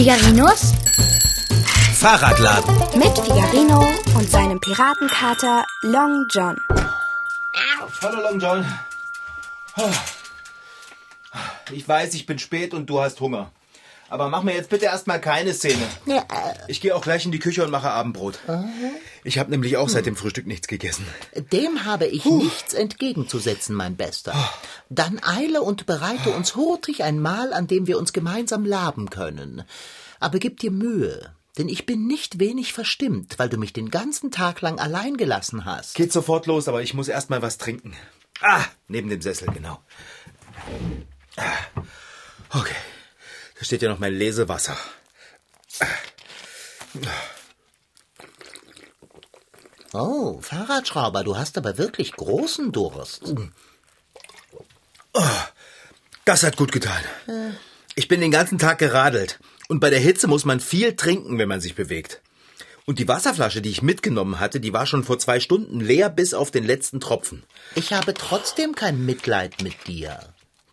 Figarinos Fahrradladen. mit Figarino und seinem Piratenkater Long John. Hallo Long John. Ich weiß, ich bin spät und du hast Hunger. Aber mach mir jetzt bitte erstmal keine Szene. Ja, Ich gehe auch gleich in die Küche und mache Abendbrot. Ich habe nämlich auch seit dem Frühstück nichts gegessen. dem habe ich nichts entgegenzusetzen, mein Bester. Dann eile und bereite uns hurtig ein Mahl, an dem wir uns gemeinsam laben können. Aber gib dir Mühe, denn ich bin nicht wenig verstimmt, weil du mich den ganzen Tag lang allein gelassen hast. Geht sofort los, aber ich muss erstmal was trinken. Ah, neben dem Sessel, genau. Ah, Okay. Da steht ja noch mein Lesewasser. Oh, Fahrradschrauber, du hast aber wirklich großen Durst. Das hat gut getan. Ich bin den ganzen Tag geradelt. Und bei der Hitze muss man viel trinken, wenn man sich bewegt. Und die Wasserflasche, die ich mitgenommen hatte, die war schon vor zwei Stunden leer bis auf den letzten Tropfen. Ich habe trotzdem kein Mitleid mit dir.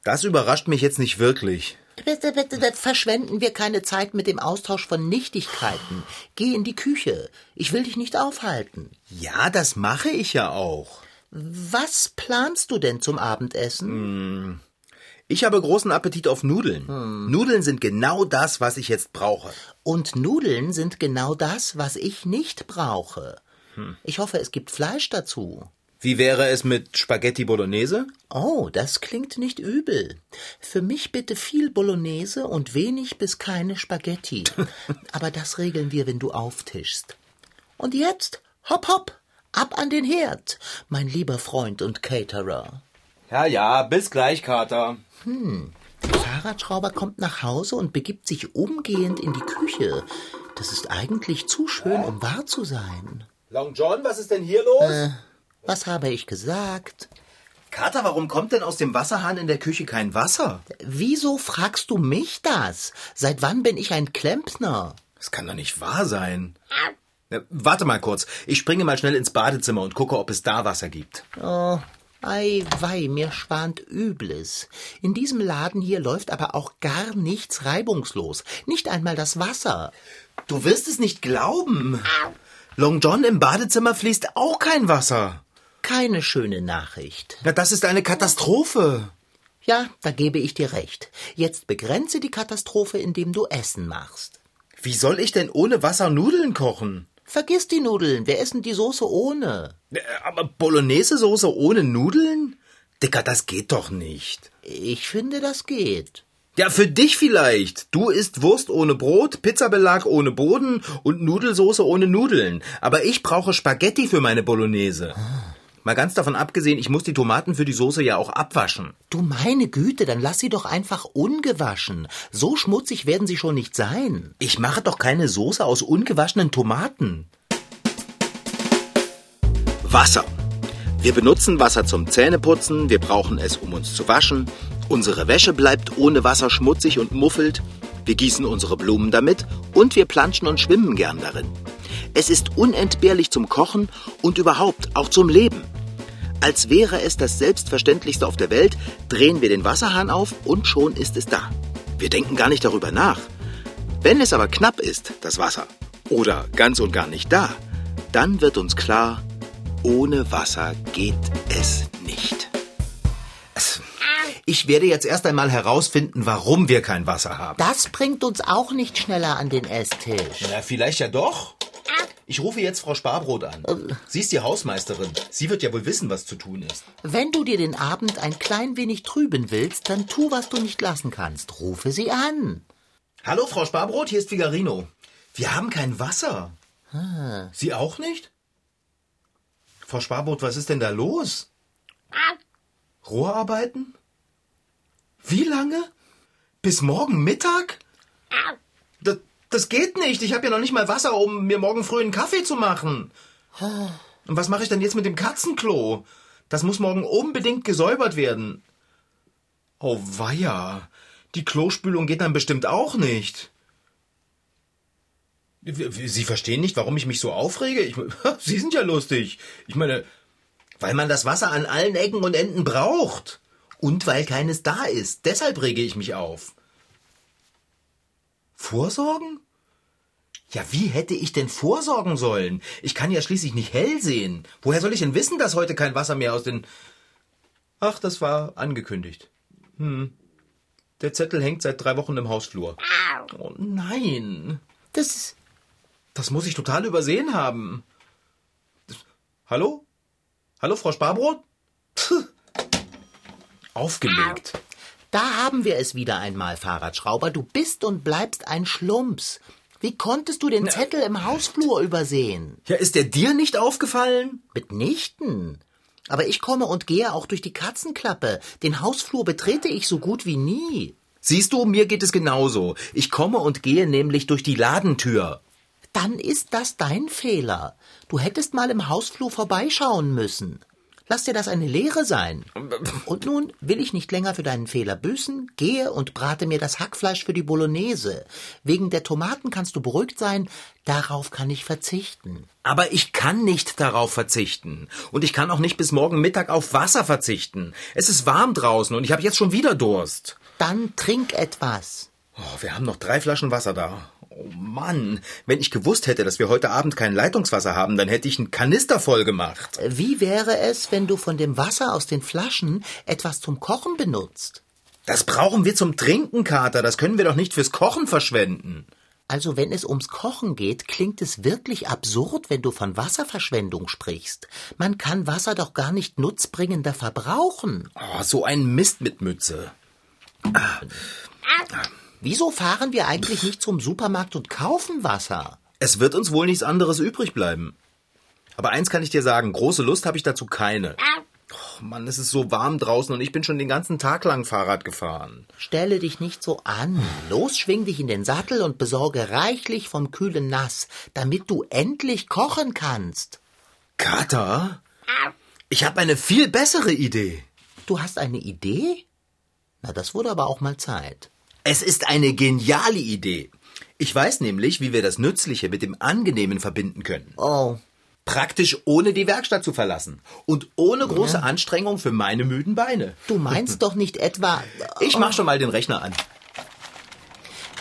Das überrascht mich jetzt nicht wirklich. Bitte, bitte, verschwenden wir keine Zeit mit dem Austausch von Nichtigkeiten. Geh in die Küche. Ich will dich nicht aufhalten. Ja, das mache ich ja auch. Was planst du denn zum Abendessen? Ich habe großen Appetit auf Nudeln. Nudeln sind genau das, was ich jetzt brauche. Und Nudeln sind genau das, was ich nicht brauche. Ich hoffe, es gibt Fleisch dazu. Wie wäre es mit Spaghetti Bolognese? Oh, das klingt nicht übel. Für mich bitte viel Bolognese und wenig bis keine Spaghetti. Aber das regeln wir, wenn du auftischst. Und jetzt, hopp, hopp, ab an den Herd, mein lieber Freund und Caterer. Ja, ja, bis gleich, Kater. Der Fahrradschrauber kommt nach Hause und begibt sich umgehend in die Küche. Das ist eigentlich zu schön, um wahr zu sein. Long John, was ist denn hier los? Was habe ich gesagt? Kater, warum kommt denn aus dem Wasserhahn in der Küche kein Wasser? Wieso fragst du mich das? Seit wann bin ich ein Klempner? Das kann doch nicht wahr sein. Ja, warte mal kurz. Ich springe mal schnell ins Badezimmer und gucke, ob es da Wasser gibt. Oh, ei wei, mir schwant Übles. In diesem Laden hier läuft aber auch gar nichts reibungslos. Nicht einmal das Wasser. Du wirst es nicht glauben. Long John im Badezimmer fließt auch kein Wasser. Keine schöne Nachricht. Na, das ist eine Katastrophe. Ja, da gebe ich dir recht. Jetzt begrenze die Katastrophe, indem du Essen machst. Wie soll ich denn ohne Wasser Nudeln kochen? Vergiss die Nudeln, wir essen die Soße ohne. Äh, Aber Bolognese-Soße ohne Nudeln? Dicker, das geht doch nicht. Ich finde, das geht. Ja, für dich vielleicht. Du isst Wurst ohne Brot, Pizzabelag ohne Boden und Nudelsoße ohne Nudeln. Aber ich brauche Spaghetti für meine Bolognese. Mal ganz davon abgesehen, ich muss die Tomaten für die Soße ja auch abwaschen. Du meine Güte, dann lass sie doch einfach ungewaschen. So schmutzig werden sie schon nicht sein. Ich mache doch keine Soße aus ungewaschenen Tomaten. Wasser. Wir benutzen Wasser zum Zähneputzen, wir brauchen es, um uns zu waschen. Unsere Wäsche bleibt ohne Wasser schmutzig und muffelt. Wir gießen unsere Blumen damit und wir planschen und schwimmen gern darin. Es ist unentbehrlich zum Kochen und überhaupt auch zum Leben. Als wäre es das Selbstverständlichste auf der Welt, drehen wir den Wasserhahn auf und schon ist es da. Wir denken gar nicht darüber nach. Wenn es aber knapp ist, das Wasser, oder ganz und gar nicht da, dann wird uns klar, ohne Wasser geht es nicht. Ich werde jetzt erst einmal herausfinden, warum wir kein Wasser haben. Das bringt uns auch nicht schneller an den Esstisch. Na, vielleicht ja doch. Ich rufe jetzt Frau Sparbrot an. Sie ist die Hausmeisterin. Sie wird ja wohl wissen, was zu tun ist. Wenn du dir den Abend ein klein wenig trüben willst, dann tu, was du nicht lassen kannst. Rufe sie an. Hallo, Frau Sparbrot, hier ist Figarino. Wir haben kein Wasser. Sie auch nicht? Frau Sparbrot, was ist denn da los? Rohrarbeiten? Wie lange? Bis morgen Mittag? Das, geht nicht. Ich habe ja noch nicht mal Wasser, um mir morgen früh einen Kaffee zu machen. Und was mache ich denn jetzt mit dem Katzenklo? Das muss morgen unbedingt gesäubert werden. Oh weia. Die Klospülung geht dann bestimmt auch nicht. Sie verstehen nicht, warum ich mich so aufrege? Ich, Sie sind ja lustig. Ich meine, weil man das Wasser an allen Ecken und Enden braucht. Und weil keines da ist. Deshalb rege ich mich auf. Vorsorgen? Ja, wie hätte ich denn vorsorgen sollen? Ich kann ja schließlich nicht hell sehen. Woher soll ich denn wissen, dass heute kein Wasser mehr aus den... Ach, das war angekündigt. Hm. Der Zettel hängt seit drei Wochen im Hausflur. Oh nein. Das ist. Das muss ich total übersehen haben. Hallo? Hallo, Frau Sparbrot? Puh. Aufgelegt. Da haben wir es wieder einmal, Fahrradschrauber. Du bist und bleibst ein Schlumps. Wie konntest du den Zettel im Hausflur übersehen? Ja, ist der dir nicht aufgefallen? Mitnichten. Aber ich komme und gehe auch durch die Katzenklappe. Den Hausflur betrete ich so gut wie nie. Siehst du, mir geht es genauso. Ich komme und gehe nämlich durch die Ladentür. Dann ist das dein Fehler. Du hättest mal im Hausflur vorbeischauen müssen. Lass dir das eine Lehre sein. Und nun will ich nicht länger für deinen Fehler büßen, gehe und brate mir das Hackfleisch für die Bolognese. Wegen der Tomaten kannst du beruhigt sein, darauf kann ich verzichten. Aber ich kann nicht darauf verzichten. Und ich kann auch nicht bis morgen Mittag auf Wasser verzichten. Es ist warm draußen und ich habe jetzt schon wieder Durst. Dann trink etwas. Oh, wir haben noch drei Flaschen Wasser da. Oh Mann, wenn ich gewusst hätte, dass wir heute Abend kein Leitungswasser haben, dann hätte ich einen Kanister voll gemacht. Wie wäre es, wenn du von dem Wasser aus den Flaschen etwas zum Kochen benutzt? Das brauchen wir zum Trinken, Kater. Das können wir doch nicht fürs Kochen verschwenden. Also wenn es ums Kochen geht, klingt es wirklich absurd, wenn du von Wasserverschwendung sprichst. Man kann Wasser doch gar nicht nutzbringender verbrauchen. Oh, so ein Mist mit Mütze. Ah. Wieso fahren wir eigentlich nicht zum Supermarkt und kaufen Wasser? Es wird uns wohl nichts anderes übrig bleiben. Aber eins kann ich dir sagen, große Lust habe ich dazu keine. Oh Mann, es ist so warm draußen und ich bin schon den ganzen Tag lang Fahrrad gefahren. Stelle dich nicht so an. Los, schwing dich in den Sattel und besorge reichlich vom kühlen Nass, damit du endlich kochen kannst. Kater? Ich habe eine viel bessere Idee. Du hast eine Idee? Na, das wurde aber auch mal Zeit. Es ist eine geniale Idee. Ich weiß nämlich, wie wir das Nützliche mit dem Angenehmen verbinden können. Oh. Praktisch ohne die Werkstatt zu verlassen. Und ohne große ja. Anstrengung für meine müden Beine. Du meinst doch nicht etwa. Ich mach schon mal den Rechner an.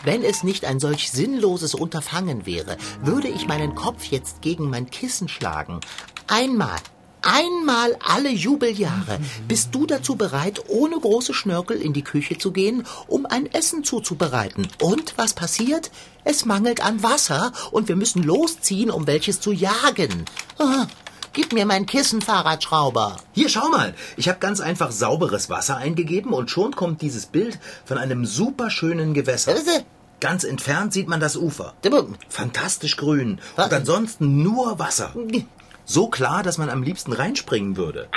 Wenn es nicht ein solch sinnloses Unterfangen wäre, würde ich meinen Kopf jetzt gegen mein Kissen schlagen. Einmal, einmal alle Jubeljahre bist du dazu bereit, ohne große Schnörkel in die Küche zu gehen, um ein Essen zuzubereiten. Und was passiert? Es mangelt an Wasser und wir müssen losziehen, um welches zu jagen. Ah, gib mir mein Kissen, Fahrradschrauber. Hier, schau mal. Ich habe ganz einfach sauberes Wasser eingegeben und schon kommt dieses Bild von einem superschönen Gewässer. Ganz entfernt sieht man das Ufer. Fantastisch grün. Und ansonsten nur Wasser. So klar, dass man am liebsten reinspringen würde.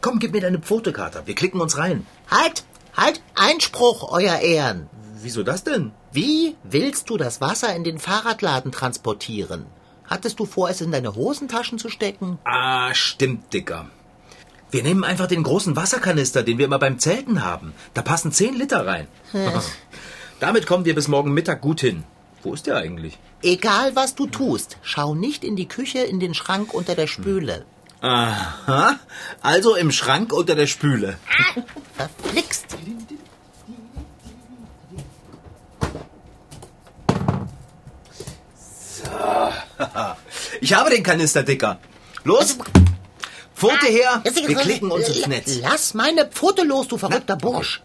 Komm, gib mir deine Pfotekater. Wir klicken uns rein. Halt! Halt! Einspruch, Euer Ehren! Wieso das denn? Wie willst du das Wasser in den Fahrradladen transportieren? Hattest du vor, es in deine Hosentaschen zu stecken? Ah, stimmt, Dicker. Wir nehmen einfach den großen Wasserkanister, den wir immer beim Zelten haben. Da passen zehn Liter rein. Damit kommen wir bis morgen Mittag gut hin. Wo ist der eigentlich? Egal was du tust, schau nicht in die Küche, in den Schrank unter der Spüle. Aha, also im Schrank unter der Spüle. Verflixt. So. Ich habe den Kanister, Dicker. Los, Pfote her, wir klicken uns ins Netz. Lass meine Pfote los, du verrückter Bursch.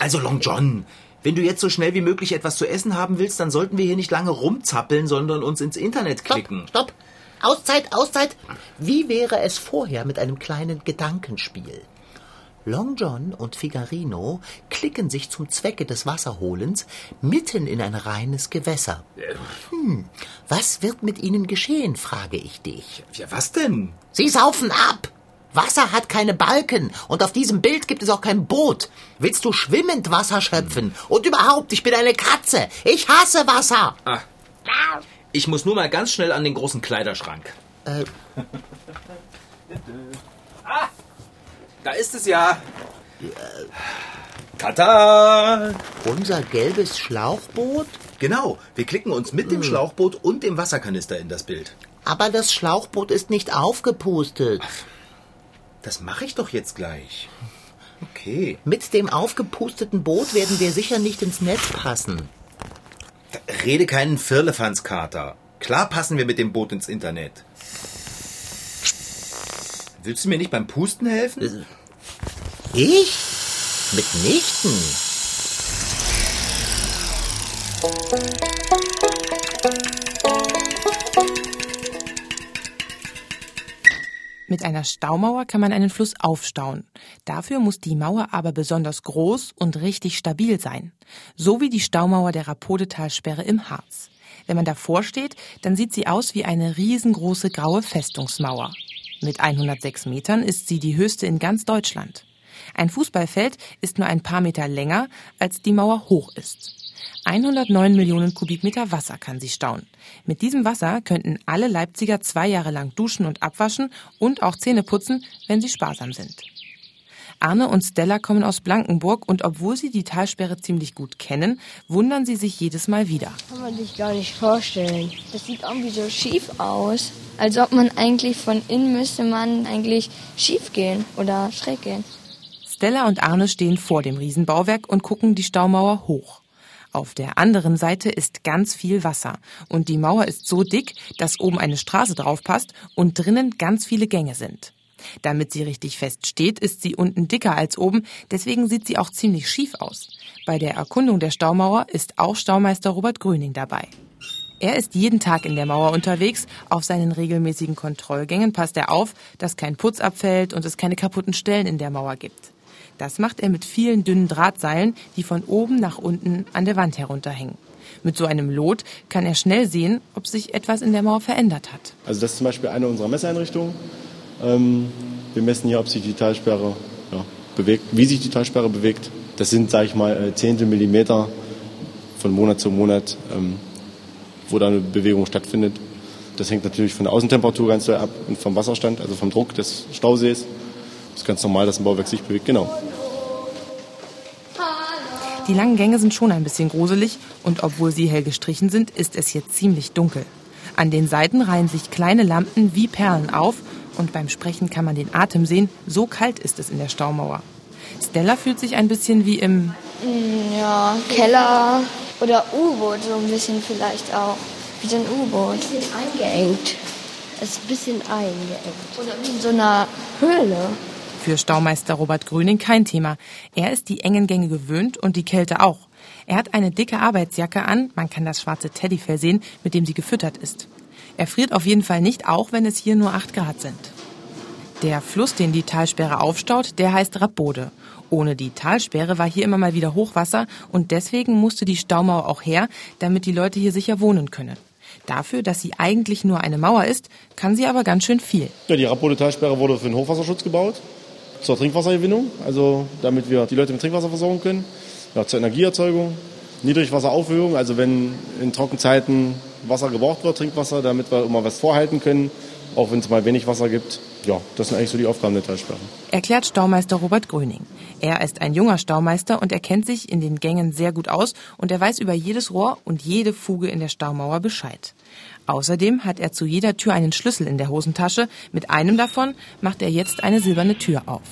Also Long John, wenn du jetzt so schnell wie möglich etwas zu essen haben willst, dann sollten wir hier nicht lange rumzappeln, sondern uns ins Internet klicken. Stopp, stopp. Auszeit, Auszeit. Wie wäre es vorher mit einem kleinen Gedankenspiel? Long John und Figarino klicken sich zum Zwecke des Wasserholens mitten in ein reines Gewässer. Hm, was wird mit ihnen geschehen, frage ich dich. Ja, was denn? Sie saufen ab! Wasser hat keine Balken und auf diesem Bild gibt es auch kein Boot. Willst du schwimmend Wasser schöpfen? Und überhaupt, ich bin eine Katze. Ich hasse Wasser. Ah. Ich muss nur mal ganz schnell an den großen Kleiderschrank. Äh. ah, da ist es ja. Tata! Unser gelbes Schlauchboot? Genau, wir klicken uns mit dem Schlauchboot und dem Wasserkanister in das Bild. Aber das Schlauchboot ist nicht aufgepustet. Ach. Das mache ich doch jetzt gleich. Okay. Mit dem aufgepusteten Boot werden wir sicher nicht ins Netz passen. Rede keinen Firlefanzkater. Klar passen wir mit dem Boot ins Internet. Willst du mir nicht beim Pusten helfen? Ich? Mitnichten. Mit einer Staumauer kann man einen Fluss aufstauen. Dafür muss die Mauer aber besonders groß und richtig stabil sein. So wie die Staumauer der Rapodetalsperre im Harz. Wenn man davor steht, dann sieht sie aus wie eine riesengroße graue Festungsmauer. Mit 106 Metern ist sie die höchste in ganz Deutschland. Ein Fußballfeld ist nur ein paar Meter länger, als die Mauer hoch ist. 109 Millionen Kubikmeter Wasser kann sie stauen. Mit diesem Wasser könnten alle Leipziger zwei Jahre lang duschen und abwaschen und auch Zähne putzen, wenn sie sparsam sind. Arne und Stella kommen aus Blankenburg und obwohl sie die Talsperre ziemlich gut kennen, wundern sie sich jedes Mal wieder. Kann man sich gar nicht vorstellen. Das sieht irgendwie so schief aus. Als ob man eigentlich von innen müsste man eigentlich schief gehen oder schräg gehen. Stella und Arne stehen vor dem Riesenbauwerk und gucken die Staumauer hoch. Auf der anderen Seite ist ganz viel Wasser und die Mauer ist so dick, dass oben eine Straße draufpasst und drinnen ganz viele Gänge sind. Damit sie richtig fest steht, ist sie unten dicker als oben, deswegen sieht sie auch ziemlich schief aus. Bei der Erkundung der Staumauer ist auch Staumeister Robert Gröning dabei. Er ist jeden Tag in der Mauer unterwegs. Auf seinen regelmäßigen Kontrollgängen passt er auf, dass kein Putz abfällt und es keine kaputten Stellen in der Mauer gibt. Das macht er mit vielen dünnen Drahtseilen, die von oben nach unten an der Wand herunterhängen. Mit so einem Lot kann er schnell sehen, ob sich etwas in der Mauer verändert hat. Also das ist zum Beispiel eine unserer Messeinrichtungen. Ähm, wir messen hier, ob sich die Talsperre ja, bewegt, wie sich die Talsperre bewegt. Das sind, sage ich mal, äh, Zehntel Millimeter von Monat zu Monat, ähm, wo da eine Bewegung stattfindet. Das hängt natürlich von der Außentemperatur ganz doll ab und vom Wasserstand, also vom Druck des Stausees. Das ist ganz normal, dass ein Bauwerk sich bewegt, genau. Die langen Gänge sind schon ein bisschen gruselig und obwohl sie hell gestrichen sind, ist es hier ziemlich dunkel. An den Seiten reihen sich kleine Lampen wie Perlen auf und beim Sprechen kann man den Atem sehen, so kalt ist es in der Staumauer. Stella fühlt sich ein bisschen wie im mm, ja, Keller oder U-Boot so ein bisschen vielleicht auch. Wie so ein U-Boot. Ein bisschen eingeengt. Es ist ein bisschen eingeengt. Oder wie in so einer Höhle. Für Staumeister Robert Gröning kein Thema. Er ist die engen Gänge gewöhnt und die Kälte auch. Er hat eine dicke Arbeitsjacke an, man kann das schwarze Teddyfell sehen, mit dem sie gefüttert ist. Er friert auf jeden Fall nicht, auch wenn es hier nur 8 Grad sind. Der Fluss, den die Talsperre aufstaut, der heißt Rappode. Ohne die Talsperre war hier immer mal wieder Hochwasser und deswegen musste die Staumauer auch her, damit die Leute hier sicher wohnen können. Dafür, dass sie eigentlich nur eine Mauer ist, kann sie aber ganz schön viel. Ja, die Rappode-Talsperre wurde für den Hochwasserschutz gebaut zur Trinkwassergewinnung, also damit wir die Leute mit Trinkwasser versorgen können, ja, zur Energieerzeugung, Niedrigwasseraufhöhung, also wenn in Trockenzeiten Wasser gebraucht wird, Trinkwasser, damit wir immer was vorhalten können, auch wenn es mal wenig Wasser gibt. Ja, das sind eigentlich so die Aufgaben der Talsperre. Erklärt Staumeister Robert Gröning. Er ist ein junger Staumeister und er kennt sich in den Gängen sehr gut aus und er weiß über jedes Rohr und jede Fuge in der Staumauer Bescheid. Außerdem hat er zu jeder Tür einen Schlüssel in der Hosentasche. Mit einem davon macht er jetzt eine silberne Tür auf.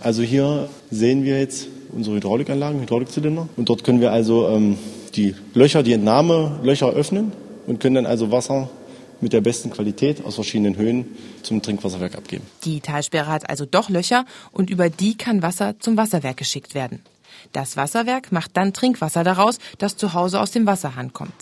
Also hier sehen wir jetzt unsere Hydraulikanlagen, Hydraulikzylinder. Und dort können wir also ähm, die Löcher, die Entnahmelöcher öffnen und können dann also Wasser mit der besten Qualität aus verschiedenen Höhen zum Trinkwasserwerk abgeben. Die Talsperre hat also doch Löcher und über die kann Wasser zum Wasserwerk geschickt werden. Das Wasserwerk macht dann Trinkwasser daraus, das zu Hause aus dem Wasserhahn kommt.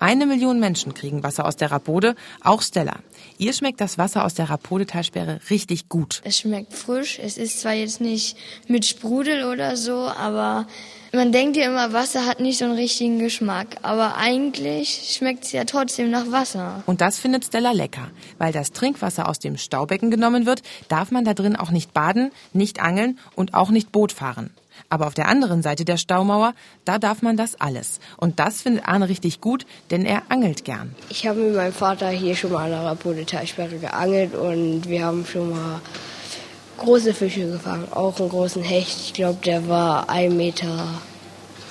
Eine Million Menschen kriegen Wasser aus der Rapode, auch Stella. Ihr schmeckt das Wasser aus der Rapode-Talsperre richtig gut. Es schmeckt frisch. Es ist zwar jetzt nicht mit Sprudel oder so, aber man denkt ja immer, Wasser hat nicht so einen richtigen Geschmack. Aber eigentlich schmeckt es ja trotzdem nach Wasser. Und das findet Stella lecker. Weil das Trinkwasser aus dem Staubecken genommen wird, darf man da drin auch nicht baden, nicht angeln und auch nicht Boot fahren. Aber auf der anderen Seite der Staumauer, da darf man das alles. Und das findet Arne richtig gut, denn er angelt gern. Ich habe mit meinem Vater hier schon mal an der Rapode-Talsperre geangelt und wir haben schon mal große Fische gefangen. Auch einen großen Hecht. Ich glaube, der war ein Meter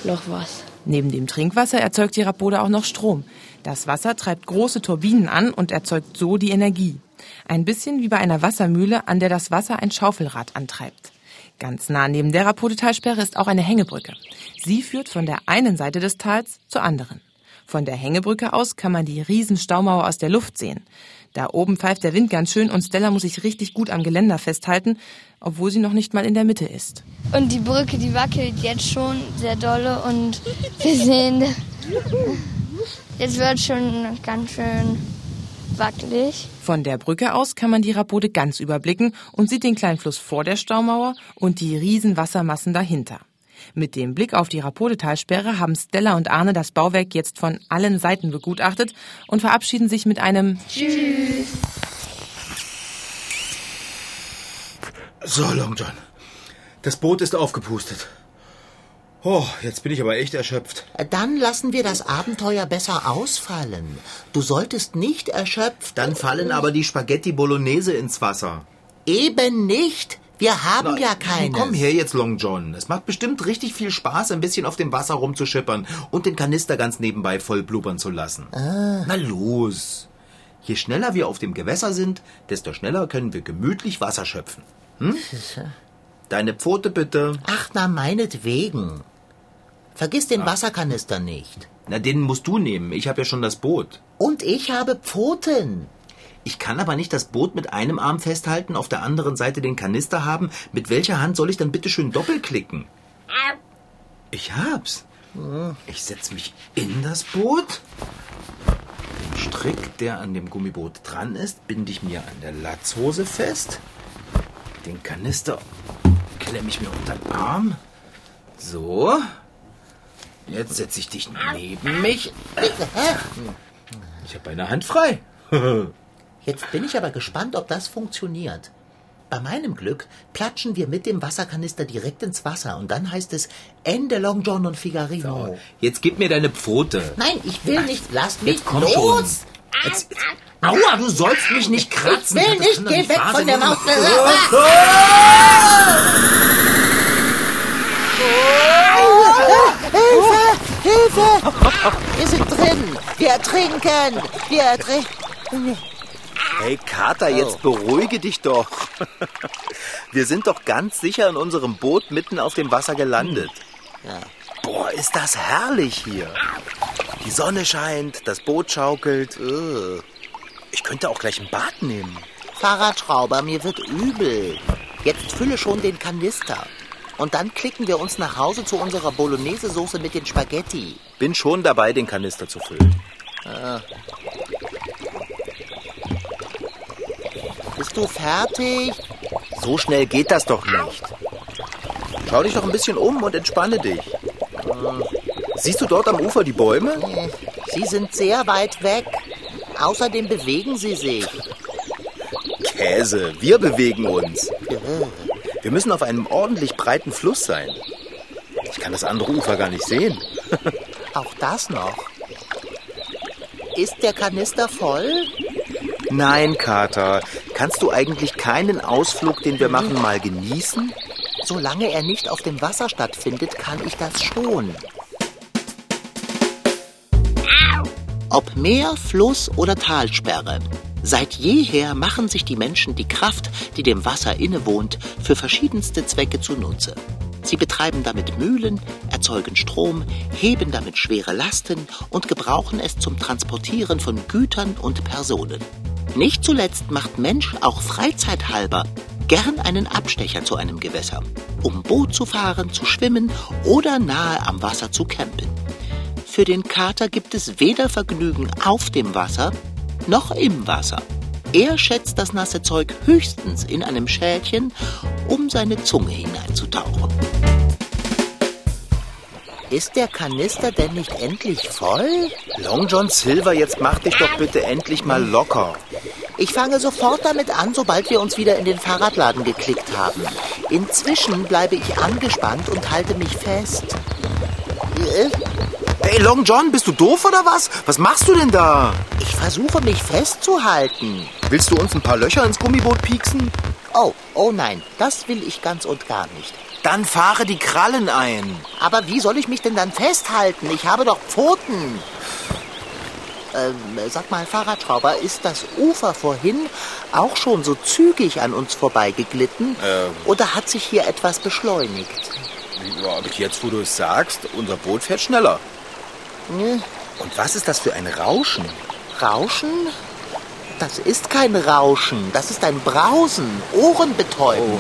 noch was. Neben dem Trinkwasser erzeugt die Rapode auch noch Strom. Das Wasser treibt große Turbinen an und erzeugt so die Energie. Ein bisschen wie bei einer Wassermühle, an der das Wasser ein Schaufelrad antreibt. Ganz nah neben der Rapodetalsperre ist auch eine Hängebrücke. Sie führt von der einen Seite des Tals zur anderen. Von der Hängebrücke aus kann man die Riesenstaumauer aus der Luft sehen. Da oben pfeift der Wind ganz schön und Stella muss sich richtig gut am Geländer festhalten, obwohl sie noch nicht mal in der Mitte ist. Und die Brücke, die wackelt jetzt schon sehr dolle und wir sehen, jetzt wird schon ganz schön wackelig. Von der Brücke aus kann man die Rapode ganz überblicken und sieht den kleinen Fluss vor der Staumauer und die riesen Wassermassen dahinter. Mit dem Blick auf die Rapodetalsperre haben Stella und Arne das Bauwerk jetzt von allen Seiten begutachtet und verabschieden sich mit einem Tschüss. So, Long John. Das Boot ist aufgepustet. Oh, jetzt bin ich aber echt erschöpft. Dann lassen wir das Abenteuer besser ausfallen. Du solltest nicht erschöpft. Dann fallen aber die Spaghetti Bolognese ins Wasser. Eben nicht. Wir haben Na, ja keines. Komm her jetzt, Long John. Es macht bestimmt richtig viel Spaß, ein bisschen auf dem Wasser rumzuschippern und den Kanister ganz nebenbei voll blubbern zu lassen. Na los. Je schneller wir auf dem Gewässer sind, desto schneller können wir gemütlich Wasser schöpfen. Hm? Deine Pfote bitte. Ach, na meinetwegen. Vergiss den Wasserkanister nicht. Na, den musst du nehmen. Ich habe ja schon das Boot. Und ich habe Pfoten. Ich kann aber nicht das Boot mit einem Arm festhalten, auf der anderen Seite den Kanister haben. Mit welcher Hand soll ich dann bitte schön doppelklicken? Ich hab's. Ich setz mich in das Boot. Den Strick, der an dem Gummiboot dran ist, binde ich mir an der Latzhose fest. Den Kanister klemme ich mir unter den Arm. So. Jetzt setze ich dich neben mich. Ich habe eine Hand frei. Jetzt bin ich aber gespannt, ob das funktioniert. Bei meinem Glück platschen wir mit dem Wasserkanister direkt ins Wasser und dann heißt es Ende Long John und Figarino. Jetzt gib mir deine Pfote. Nein, ich will nicht. Lass mich Jetzt komm los. schon. Jetzt, jetzt, aua, du sollst mich nicht Ich kratzen. will Das nicht. Geh weg von der Maus. Hilfe! Hilfe! Wir sind drin. Wir ertrinken. Wir ertrinken. Hey Kater, jetzt beruhige dich doch. Wir sind doch ganz sicher in unserem Boot mitten auf dem Wasser gelandet. Ja. Boah, ist das herrlich hier. Die Sonne scheint, das Boot schaukelt. Ich könnte auch gleich ein Bad nehmen. Fahrradschrauber, mir wird übel. Jetzt fülle schon den Kanister. Und dann klicken wir uns nach Hause zu unserer Bolognese-Soße mit den Spaghetti. Bin schon dabei, den Kanister zu füllen. Bist du fertig? So schnell geht das doch nicht. Schau dich doch ein bisschen um und entspanne dich. Siehst du dort am Ufer die Bäume? Sie sind sehr weit weg. Außerdem bewegen sie sich. Käse, wir bewegen uns. Wir müssen auf einem ordentlich breiten Fluss sein. Ich kann das andere Ufer gar nicht sehen. Auch das noch. Ist der Kanister voll? Nein, Kater. Kannst du eigentlich keinen Ausflug, den wir machen, mal genießen? Solange er nicht auf dem Wasser stattfindet, kann ich das schon. Ob Meer, Fluss oder Talsperre. Seit jeher machen sich die Menschen die Kraft, die dem Wasser innewohnt, für verschiedenste Zwecke zunutze. Sie betreiben damit Mühlen, erzeugen Strom, heben damit schwere Lasten und gebrauchen es zum Transportieren von Gütern und Personen. Nicht zuletzt macht Mensch auch freizeithalber gern einen Abstecher zu einem Gewässer, um Boot zu fahren, zu schwimmen oder nahe am Wasser zu campen. Für den Kater gibt es weder Vergnügen auf dem Wasser noch im Wasser. Er schätzt das nasse Zeug höchstens in einem Schälchen, um seine Zunge hineinzutauchen. Ist der Kanister denn nicht endlich voll? Long John Silver, jetzt mach dich doch bitte endlich mal locker. Ich fange sofort damit an, sobald wir uns wieder in den Fahrradladen geklickt haben. Inzwischen bleibe ich angespannt und halte mich fest. Äh, Hey, Long John, bist du doof oder was? Was machst du denn da? Ich versuche mich festzuhalten. Willst du uns ein paar Löcher ins Gummiboot pieksen? Oh, oh nein, das will ich ganz und gar nicht. Dann fahre die Krallen ein. Aber wie soll ich mich denn dann festhalten? Ich habe doch Pfoten. Ähm, sag mal, Fahrradschrauber, ist das Ufer vorhin auch schon so zügig an uns vorbeigeglitten? Ähm. Oder hat sich hier etwas beschleunigt? Ja, aber jetzt, wo du es sagst, unser Boot fährt schneller. Ne, Und was ist das für ein Rauschen? Rauschen? Das ist kein Rauschen, das ist ein Brausen, ohrenbetäubend.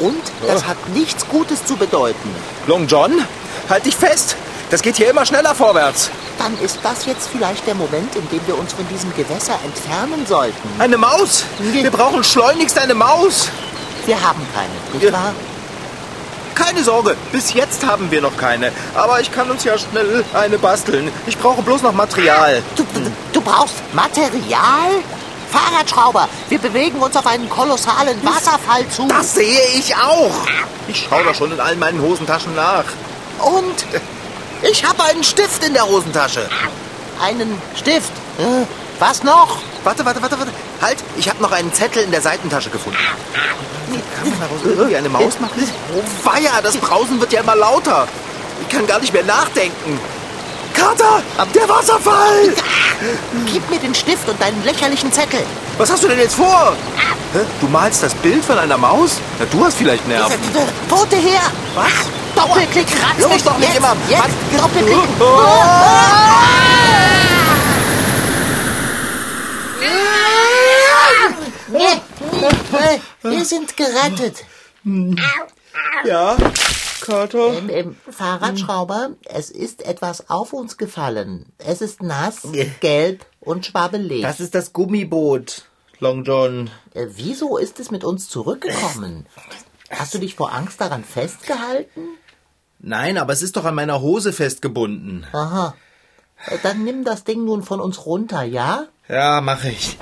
Und das hat nichts Gutes zu bedeuten. Long John, halt dich fest. Das geht hier immer schneller vorwärts. Dann ist das jetzt vielleicht der Moment, in dem wir uns von diesem Gewässer entfernen sollten. Eine Maus. Wir brauchen schleunigst eine Maus. Wir haben keine, nicht Ja. wahr? Keine Sorge, bis jetzt haben wir noch keine. Aber ich kann uns ja schnell eine basteln. Ich brauche bloß noch Material. Du, du, du brauchst Material? Fahrradschrauber, wir bewegen uns auf einen kolossalen Wasserfall zu. Das sehe ich auch. Ich schaue da schon in allen meinen Hosentaschen nach. Und Ich habe einen Stift in der Hosentasche. einen Stift. Was noch? Warte, warte, warte, warte. Halt, ich habe noch einen Zettel in der Seitentasche gefunden. Kann man daraus irgendwie eine Maus machen? Oh weia, das Brausen wird ja immer lauter. Ich kann gar nicht mehr nachdenken. Kater, der Wasserfall! Gib mir den Stift und deinen lächerlichen Zettel. Was hast du denn jetzt vor? Du malst das Bild von einer Maus? Na, du hast vielleicht Nerven. Pfote her! Was? Doppelklick, ratz mich doch nicht jetzt, immer. Jetzt, Was? Doppelklick. Wir sind gerettet. Ja, Kater. Ähm, ähm, Fahrradschrauber, es ist etwas auf uns gefallen. Es ist nass, gelb und schwabbelig. Das ist das Gummiboot, Long John. Äh, wieso ist es mit uns zurückgekommen? Hast du dich vor Angst daran festgehalten? Nein, aber es ist doch an meiner Hose festgebunden. Aha. Äh, Dann nimm das Ding nun von uns runter, ja? Ja, mache ich.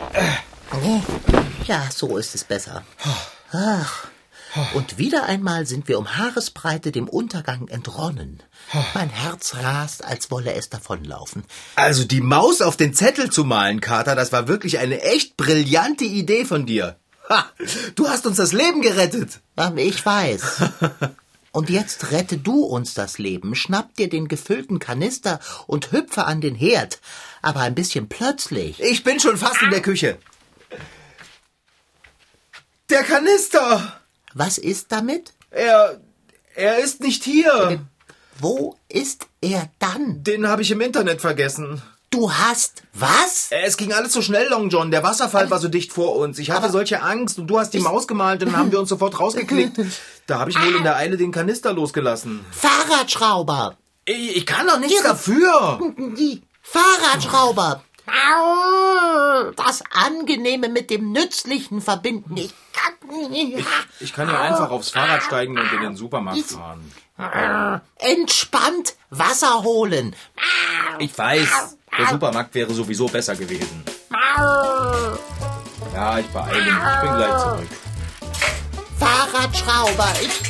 Ja, so ist es besser. Ach. Und wieder einmal sind wir um Haaresbreite dem Untergang entronnen. Mein Herz rast, als wolle es davonlaufen. Also die Maus auf den Zettel zu malen, Kater, das war wirklich eine echt brillante Idee von dir. Ha, du hast uns das Leben gerettet. Ähm, Ich weiß. Und jetzt rette du uns das Leben, schnapp dir den gefüllten Kanister und hüpfe an den Herd. Aber ein bisschen plötzlich. Ich bin schon fast in der Küche. Der Kanister. Was ist damit? Er, er ist nicht hier. Wo ist er dann? Den habe ich im Internet vergessen. Du hast was? Es ging alles so schnell, Long John. Der Wasserfall war so dicht vor uns. Ich hatte Aber- solche Angst und du hast die Maus gemalt und dann haben wir uns sofort rausgeklickt. Da habe ich wohl in der Eile den Kanister losgelassen. Fahrradschrauber. Ich, ich kann doch nichts dafür. Die Fahrradschrauber. Au, Das Angenehme mit dem Nützlichen verbinden. Ich kann Ich kann ja einfach aufs Fahrrad steigen und in den Supermarkt fahren. Entspannt Wasser holen. Ich weiß, der Supermarkt wäre sowieso besser gewesen. Ja, ich beeile mich. Ich bin gleich zurück. Fahrradschrauber. Ich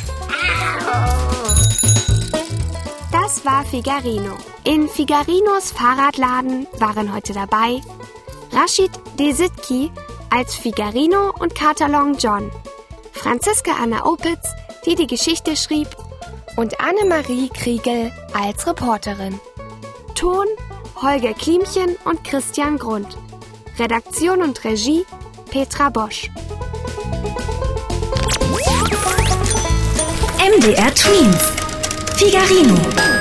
Das war Figarino. In Figarinos Fahrradladen waren heute dabei Rashid Desitki als Figarino und Kater Long John, Franziska Anna Opitz, die die Geschichte schrieb, und Annemarie Kriegel als Reporterin. Ton Holger Klimchen und Christian Grund. Redaktion und Regie Petra Bosch. MDR Twins. Figarino.